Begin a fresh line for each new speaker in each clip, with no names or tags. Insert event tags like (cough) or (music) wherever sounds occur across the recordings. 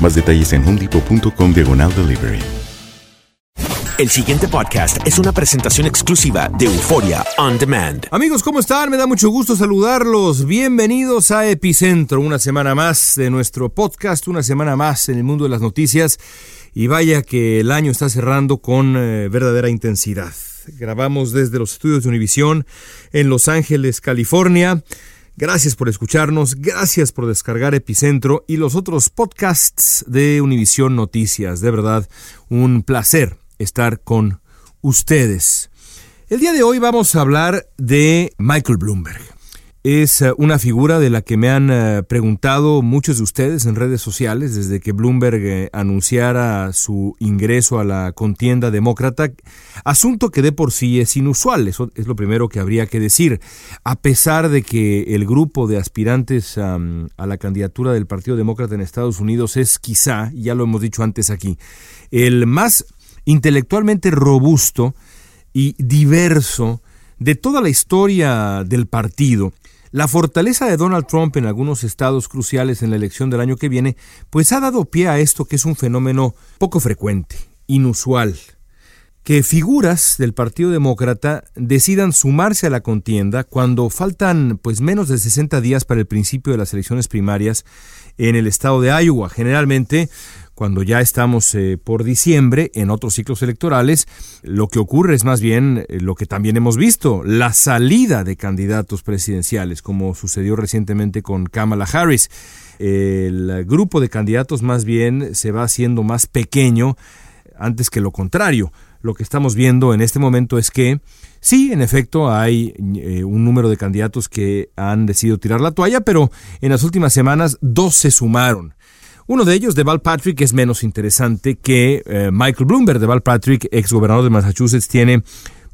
Más detalles en homedepot.com diagonal delivery.
El siguiente podcast es una presentación exclusiva de Euforia On Demand.
Amigos, ¿cómo están? Me da mucho gusto saludarlos. Bienvenidos a Epicentro, una semana más de nuestro podcast, una semana más en el mundo de las noticias. Y vaya que el año está cerrando con eh, verdadera intensidad. Grabamos desde los estudios de Univisión en Los Ángeles, California. Gracias por escucharnos, gracias por descargar Epicentro y los otros podcasts de Univisión Noticias. De verdad, un placer estar con ustedes. El día de hoy vamos a hablar de Michael Bloomberg. Es eh, una figura de la que me han eh, preguntado muchos de ustedes en redes sociales desde que Bloomberg eh, anunciara su ingreso a la contienda demócrata, asunto que de por sí es inusual, eso es lo primero que habría que decir, a pesar de que el grupo de aspirantes a la candidatura del Partido Demócrata en Estados Unidos es quizá, ya lo hemos dicho antes aquí, el más intelectualmente robusto y diverso de toda la historia del partido. La fortaleza de Donald Trump en algunos estados cruciales en la elección del año que viene, pues ha dado pie a esto que es un fenómeno poco frecuente, inusual, que figuras del Partido Demócrata decidan sumarse a la contienda cuando faltan pues menos de 60 días para el principio de las elecciones primarias en el estado de Iowa. Generalmente cuando ya estamos eh, por diciembre en otros ciclos electorales, lo que ocurre es más bien eh, lo que también hemos visto, la salida de candidatos presidenciales, como sucedió recientemente con Kamala Harris. El grupo de candidatos más bien se va haciendo más pequeño antes que lo contrario. Lo que estamos viendo en este momento es que Sí, en efecto, hay eh, un número de candidatos que han decidido tirar la toalla, pero en las últimas semanas dos se sumaron. Uno de ellos, de Val Patrick, es menos interesante que eh, Michael Bloomberg. De Val Patrick, ex gobernador de Massachusetts, tiene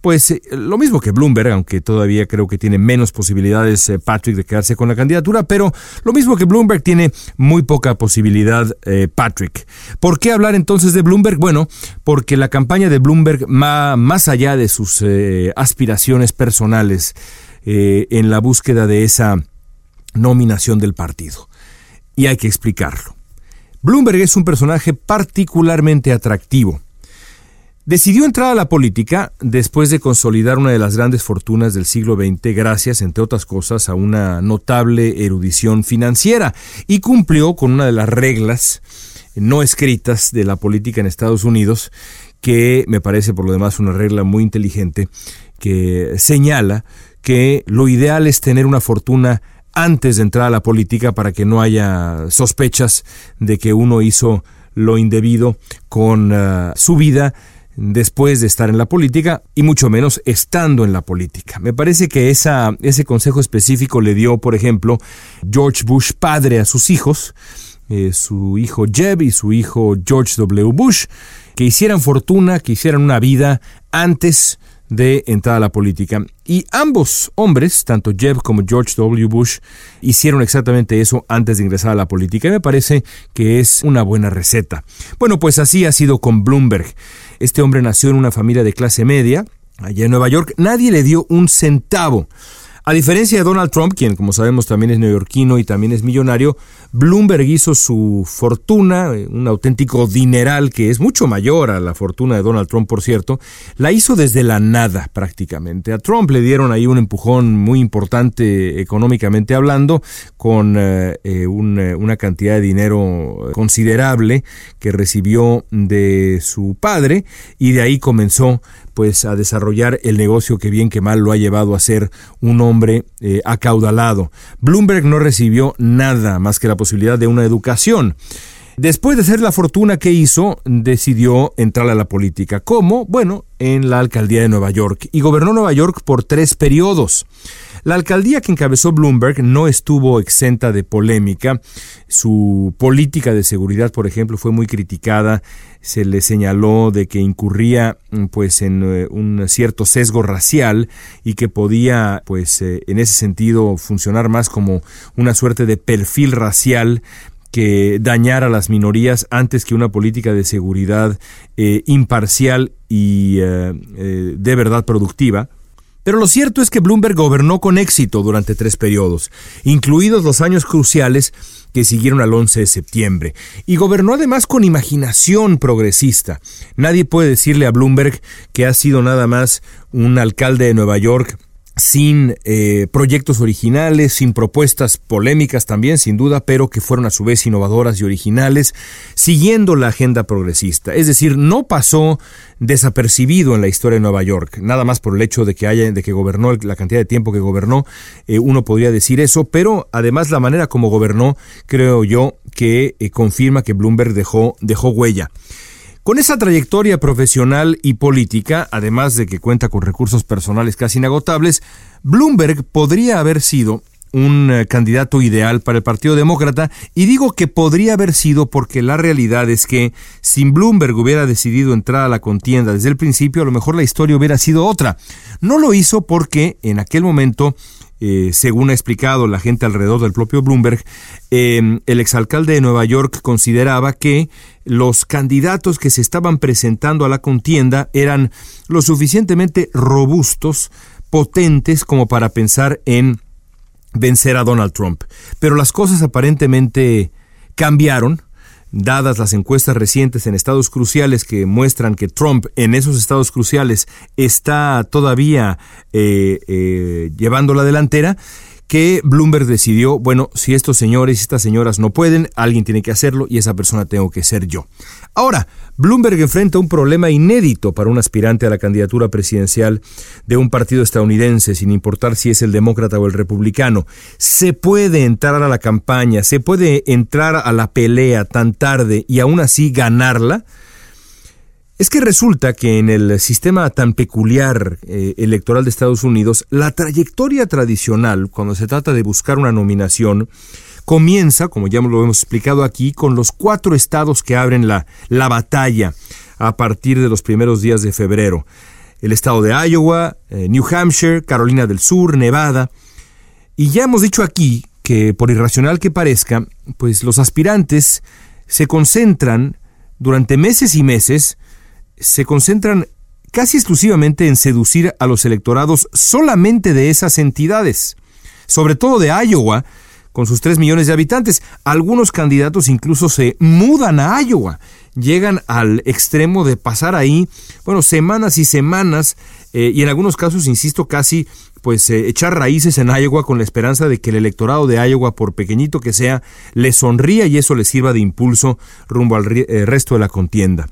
pues eh, lo mismo que Bloomberg, aunque todavía creo que tiene menos posibilidades eh, Patrick de quedarse con la candidatura, pero lo mismo que Bloomberg tiene muy poca posibilidad Patrick. ¿Por qué hablar entonces de Bloomberg? Bueno, porque la campaña de Bloomberg, ma- más allá de sus aspiraciones personales en la búsqueda de esa nominación del partido, y hay que explicarlo. Bloomberg es un personaje particularmente atractivo. Decidió entrar a la política después de consolidar una de las grandes fortunas del siglo XX gracias, entre otras cosas, a una notable erudición financiera y cumplió con una de las reglas no escritas de la política en Estados Unidos, que me parece por lo demás una regla muy inteligente, que señala que lo ideal es tener una fortuna antes de entrar a la política para que no haya sospechas de que uno hizo lo indebido con uh, su vida después de estar en la política y mucho menos estando en la política. Me parece que esa, ese consejo específico le dio, por ejemplo, George Bush padre a sus hijos, eh, su hijo Jeb y su hijo George W. Bush, que hicieran fortuna, que hicieran una vida antes de entrar a la política. Y ambos hombres, tanto Jeb como George W. Bush, hicieron exactamente eso antes de ingresar a la política. Y me parece que es una buena receta. Bueno, pues así ha sido con Bloomberg. Este hombre nació en una familia de clase media, allá en Nueva York. Nadie le dio un centavo. A diferencia de Donald Trump, quien como sabemos también es neoyorquino y también es millonario, Bloomberg hizo su fortuna, eh, un auténtico dineral que es mucho mayor a la fortuna de Donald Trump, por cierto, la hizo desde la nada prácticamente. A Trump le dieron ahí un empujón muy importante económicamente hablando, con eh, eh, una cantidad de dinero considerable que recibió de su padre y de ahí comenzó pues a desarrollar el negocio que bien que mal lo ha llevado a ser un hombre acaudalado. Bloomberg no recibió nada más que la posibilidad de una educación. Después de hacer la fortuna que hizo, decidió entrar a la política. ¿Cómo? Bueno, en la alcaldía de Nueva York. Y gobernó Nueva York por tres periodos. La alcaldía que encabezó Bloomberg no estuvo exenta de polémica. Su política de seguridad, por ejemplo, fue muy criticada. Se le señaló de que incurría mm, pues en eh, un cierto sesgo racial y que podía pues eh, en ese sentido funcionar más como una suerte de perfil racial que dañara a las minorías antes que una política de seguridad eh, imparcial y de verdad productiva. Pero lo cierto es que Bloomberg gobernó con éxito durante tres periodos, incluidos los años cruciales que siguieron al 11 de septiembre, y gobernó además con imaginación progresista. Nadie puede decirle a Bloomberg que ha sido nada más un alcalde de Nueva York sin eh, proyectos originales, sin propuestas polémicas también, sin duda, pero que fueron a su vez innovadoras y originales, siguiendo la agenda progresista. Es decir, no pasó desapercibido en la historia de Nueva York, nada más por el hecho de que haya, de que gobernó la cantidad de tiempo que gobernó, eh, uno podría decir eso, pero además la manera como gobernó, creo yo, que eh, confirma que Bloomberg dejó, dejó huella. Con esa trayectoria profesional y política, además de que cuenta con recursos personales casi inagotables, Bloomberg podría haber sido un eh, candidato ideal para el Partido Demócrata y digo que podría haber sido porque la realidad es que si Bloomberg hubiera decidido entrar a la contienda desde el principio, a lo mejor la historia hubiera sido otra. No lo hizo porque en aquel momento eh, según ha explicado la gente alrededor del propio Bloomberg, em, el exalcalde de Nueva York consideraba que los candidatos que se estaban presentando a la contienda eran lo suficientemente robustos, potentes como para pensar en vencer a Donald Trump. Pero las cosas aparentemente cambiaron dadas las encuestas recientes en estados cruciales que muestran que Trump en esos estados cruciales está todavía eh, eh, llevando la delantera, que Bloomberg decidió, bueno, si estos señores y estas señoras no pueden, alguien tiene que hacerlo y esa persona tengo que ser yo. Ahora, Bloomberg enfrenta un problema inédito para un aspirante a la candidatura presidencial de un partido estadounidense, sin importar si es el demócrata o el republicano. Se puede entrar a la campaña, se puede entrar a la pelea tan tarde y aún así ganarla. Es que resulta que en el sistema tan peculiar eh, electoral de Estados Unidos, la trayectoria tradicional, cuando se trata de buscar una nominación, comienza, como ya lo hemos explicado aquí, con los cuatro estados que abren la, la batalla a partir de los primeros días de febrero. El estado de Iowa, eh, New Hampshire, Carolina del Sur, Nevada. Y ya hemos dicho aquí que, por irracional que parezca, pues los aspirantes se concentran durante meses y meses se concentran casi exclusivamente en seducir a los electorados solamente de esas entidades, sobre todo de Iowa, con sus 3 millones de habitantes. Algunos candidatos incluso se mudan a Iowa, llegan al extremo de pasar ahí, bueno, semanas y semanas, eh, y en algunos casos, insisto, casi pues eh, echar raíces en Iowa con la esperanza de que el electorado de Iowa, por pequeñito que sea, le sonría y eso le sirva de impulso rumbo al eh, resto de la contienda.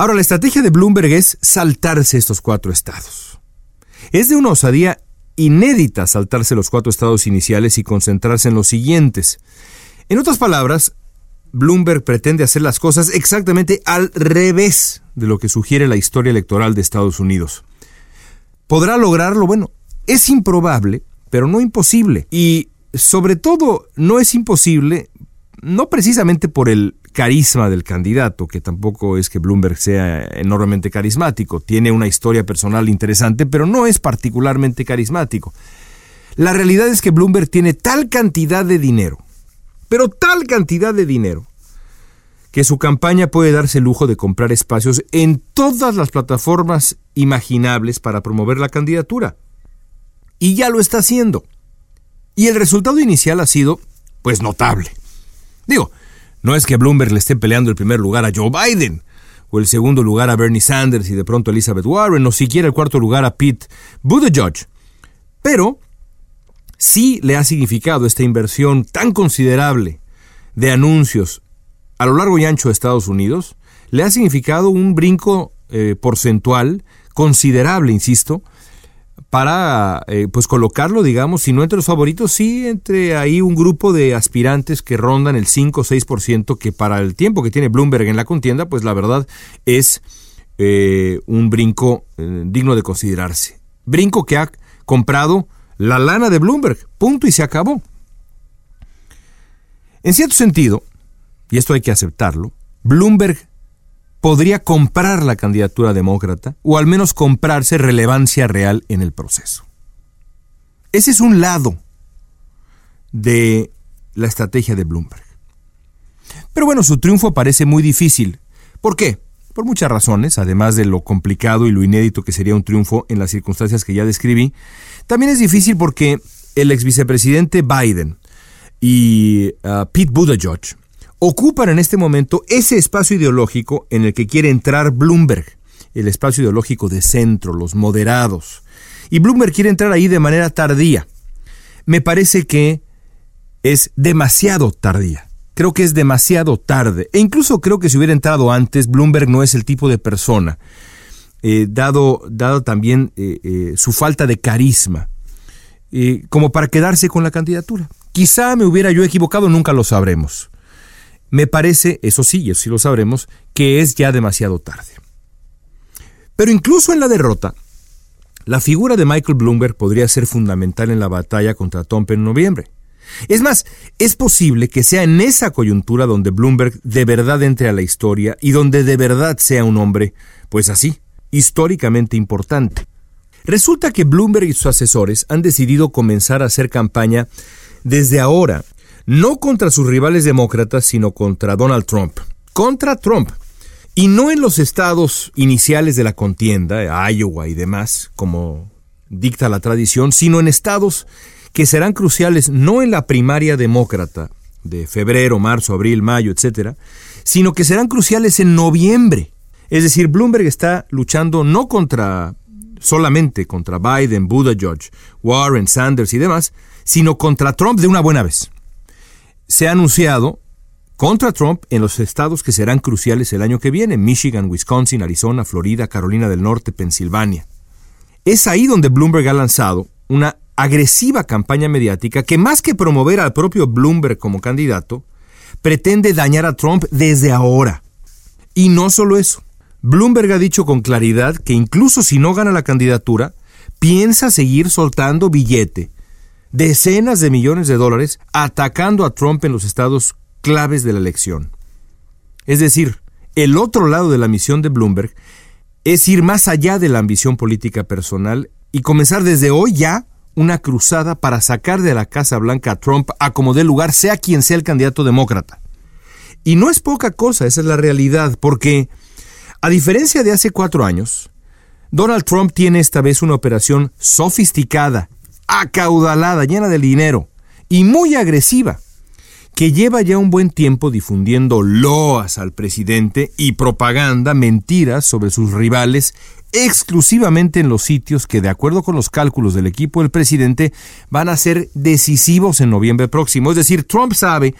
Ahora, la estrategia de Bloomberg es saltarse estos cuatro estados. Es de una osadía inédita saltarse los cuatro estados iniciales y concentrarse en los siguientes. En otras palabras, Bloomberg pretende hacer las cosas exactamente al revés de lo que sugiere la historia electoral de Estados Unidos. ¿Podrá lograrlo? Bueno, es improbable, pero no imposible. Y sobre todo, no es imposible, no precisamente por el carisma del candidato, que tampoco es que Bloomberg sea enormemente carismático, tiene una historia personal interesante, pero no es particularmente carismático. La realidad es que Bloomberg tiene tal cantidad de dinero, pero tal cantidad de dinero, que su campaña puede darse el lujo de comprar espacios en todas las plataformas imaginables para promover la candidatura. Y ya lo está haciendo. Y el resultado inicial ha sido, pues, notable. Digo, no es que Bloomberg le esté peleando el primer lugar a Joe Biden, o el segundo lugar a Bernie Sanders y de pronto a Elizabeth Warren, o siquiera el cuarto lugar a Pete Buttigieg. Pero sí le ha significado esta inversión tan considerable de anuncios a lo largo y ancho de Estados Unidos, le ha significado un brinco eh, porcentual considerable, insisto, para eh, pues colocarlo, digamos, si no entre los favoritos, sí entre ahí un grupo de aspirantes que rondan el 5 o 6%, que para el tiempo que tiene Bloomberg en la contienda, pues la verdad es eh, un brinco digno de considerarse. Brinco que ha comprado la lana de Bloomberg. Punto y se acabó. En cierto sentido, y esto hay que aceptarlo, Bloomberg podría comprar la candidatura demócrata o al menos comprarse relevancia real en el proceso. Ese es un lado de la estrategia de Bloomberg. Pero bueno, su triunfo parece muy difícil. ¿Por qué? Por muchas razones, además de lo complicado y lo inédito que sería un triunfo en las circunstancias que ya describí, también es difícil porque el ex vicepresidente Biden y uh, Pete Buttigieg ocupan en este momento ese espacio ideológico en el que quiere entrar Bloomberg, el espacio ideológico de centro, los moderados. Y Bloomberg quiere entrar ahí de manera tardía. Me parece que es demasiado tardía. Creo que es demasiado tarde. E incluso creo que si hubiera entrado antes, Bloomberg no es el tipo de persona eh, dado, dado también eh, eh, su falta de carisma, como para quedarse con la candidatura. Quizá me hubiera yo equivocado, nunca lo sabremos. Me parece, eso sí, eso sí lo sabremos, que es ya demasiado tarde. Pero incluso en la derrota, la figura de Michael Bloomberg podría ser fundamental en la batalla contra Trump en noviembre. Es más, es posible que sea en esa coyuntura donde Bloomberg de verdad entre a la historia y donde de verdad sea un hombre, pues así, históricamente importante. Resulta que Bloomberg y sus asesores han decidido comenzar a hacer campaña desde ahora, no contra sus rivales demócratas, sino contra Donald Trump. Contra Trump. Y no en los estados iniciales de la contienda, Iowa y demás, como dicta la tradición, sino en estados que serán cruciales no en la primaria demócrata de febrero, marzo, abril, mayo, etcétera, sino que serán cruciales en noviembre, es decir, Bloomberg está luchando no contra solamente contra Biden, Buttigieg, Warren, Sanders y demás, sino contra Trump de una buena vez. Se ha anunciado contra Trump en los estados que serán cruciales el año que viene, Michigan, Wisconsin, Arizona, Florida, Carolina del Norte, Pensilvania. Es ahí donde Bloomberg ha lanzado una agresiva campaña mediática que más que promover al propio Bloomberg como candidato, pretende dañar a Trump desde ahora. Y no solo eso, Bloomberg ha dicho con claridad que incluso si no gana la candidatura, piensa seguir soltando billete, decenas de millones de dólares, atacando a Trump en los estados claves de la elección. Es decir, el otro lado de la misión de Bloomberg es ir más allá de la ambición política personal y comenzar desde hoy ya una cruzada para sacar de la Casa Blanca a Trump a como dé lugar, sea quien sea el candidato demócrata. Y no es poca cosa, esa es la realidad, porque a diferencia de hace cuatro años, Donald Trump tiene esta vez una operación sofisticada, acaudalada, llena de dinero y muy agresiva, que lleva ya un buen tiempo difundiendo loas al presidente y propaganda, mentiras sobre sus rivales exclusivamente en los sitios que, de acuerdo con los cálculos del equipo del presidente, van a ser decisivos en noviembre próximo. Es decir, Trump sabe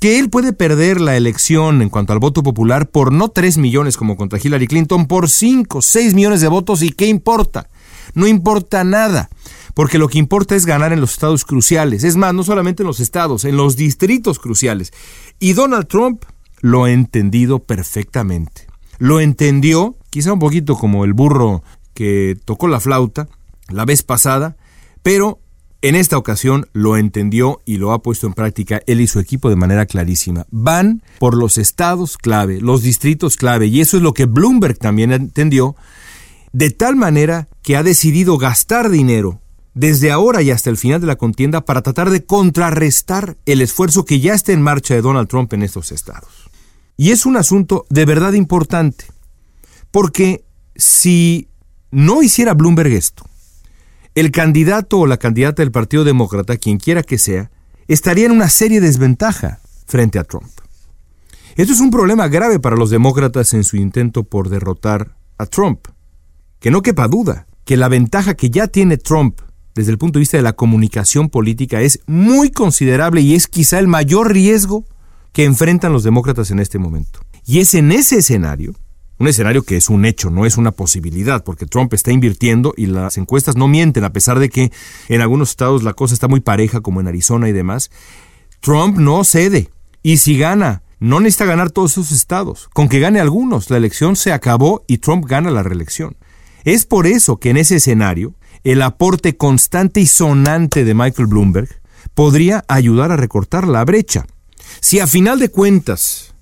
que él puede perder la elección en cuanto al voto popular por no 3 millones como contra Hillary Clinton, por 5, 6 millones de votos y ¿qué importa? No importa nada, porque lo que importa es ganar en los estados cruciales. Es más, no solamente en los estados, en los distritos cruciales. Y Donald Trump lo ha entendido perfectamente. Lo entendió, quizá un poquito como el burro que tocó la flauta la vez pasada, pero en esta ocasión lo entendió y lo ha puesto en práctica él y su equipo de manera clarísima. Van por los estados clave, los distritos clave, y eso es lo que Bloomberg también entendió, de tal manera que ha decidido gastar dinero desde ahora y hasta el final de la contienda para tratar de contrarrestar el esfuerzo que ya está en marcha de Donald Trump en estos estados. Y es un asunto de verdad importante, porque si no hiciera Bloomberg esto, el candidato o la candidata del Partido Demócrata, quien quiera que sea, estaría en una serie de desventaja frente a Trump. Esto es un problema grave para los demócratas en su intento por derrotar a Trump. Que no quepa duda que la ventaja que ya tiene Trump desde el punto de vista de la comunicación política es muy considerable y es quizá el mayor riesgo que enfrentan los demócratas en este momento. Y es en ese escenario un escenario que es un hecho, no es una posibilidad, porque Trump está invirtiendo y las encuestas no mienten, a pesar de que en algunos estados la cosa está muy pareja, como en Arizona y demás. Trump no cede. Y si gana, no necesita ganar todos esos estados. Con que gane algunos, la elección se acabó y Trump gana la reelección. Es por eso que en ese escenario, el aporte constante y sonante de Michael Bloomberg podría ayudar a recortar la brecha. Si a final de cuentas,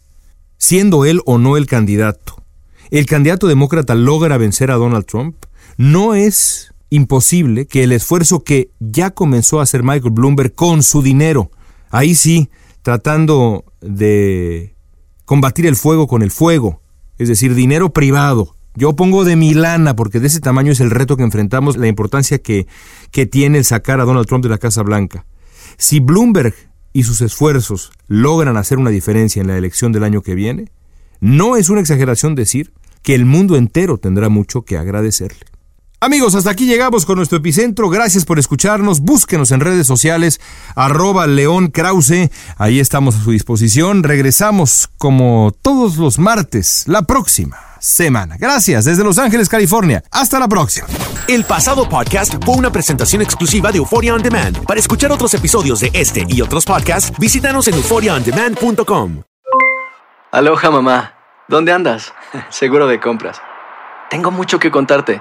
siendo él o no el candidato, el candidato demócrata logra vencer a Donald Trump, no es imposible que el esfuerzo que ya comenzó a hacer Michael Bloomberg con su dinero, ahí sí, tratando de combatir el fuego con el fuego, es decir, dinero privado. Yo pongo de mi lana porque de ese tamaño es el reto que enfrentamos, la importancia que, que tiene el sacar a Donald Trump de la Casa Blanca. Si Bloomberg y sus esfuerzos logran hacer una diferencia en la elección del año que viene, no es una exageración decir que el mundo entero tendrá mucho que agradecerle. Amigos, hasta aquí llegamos con nuestro epicentro. Gracias por escucharnos. Búsquenos en redes sociales, arroba León Krause. Ahí estamos a su disposición. Regresamos como todos los martes, la próxima semana. Gracias desde Los Ángeles, California. Hasta la próxima.
El pasado podcast fue una presentación exclusiva de Euphoria On Demand. Para escuchar otros episodios de este y otros podcasts, visítanos en euphoriaondemand.com.
Aloha mamá. ¿Dónde andas? (laughs) Seguro de compras. Tengo mucho que contarte.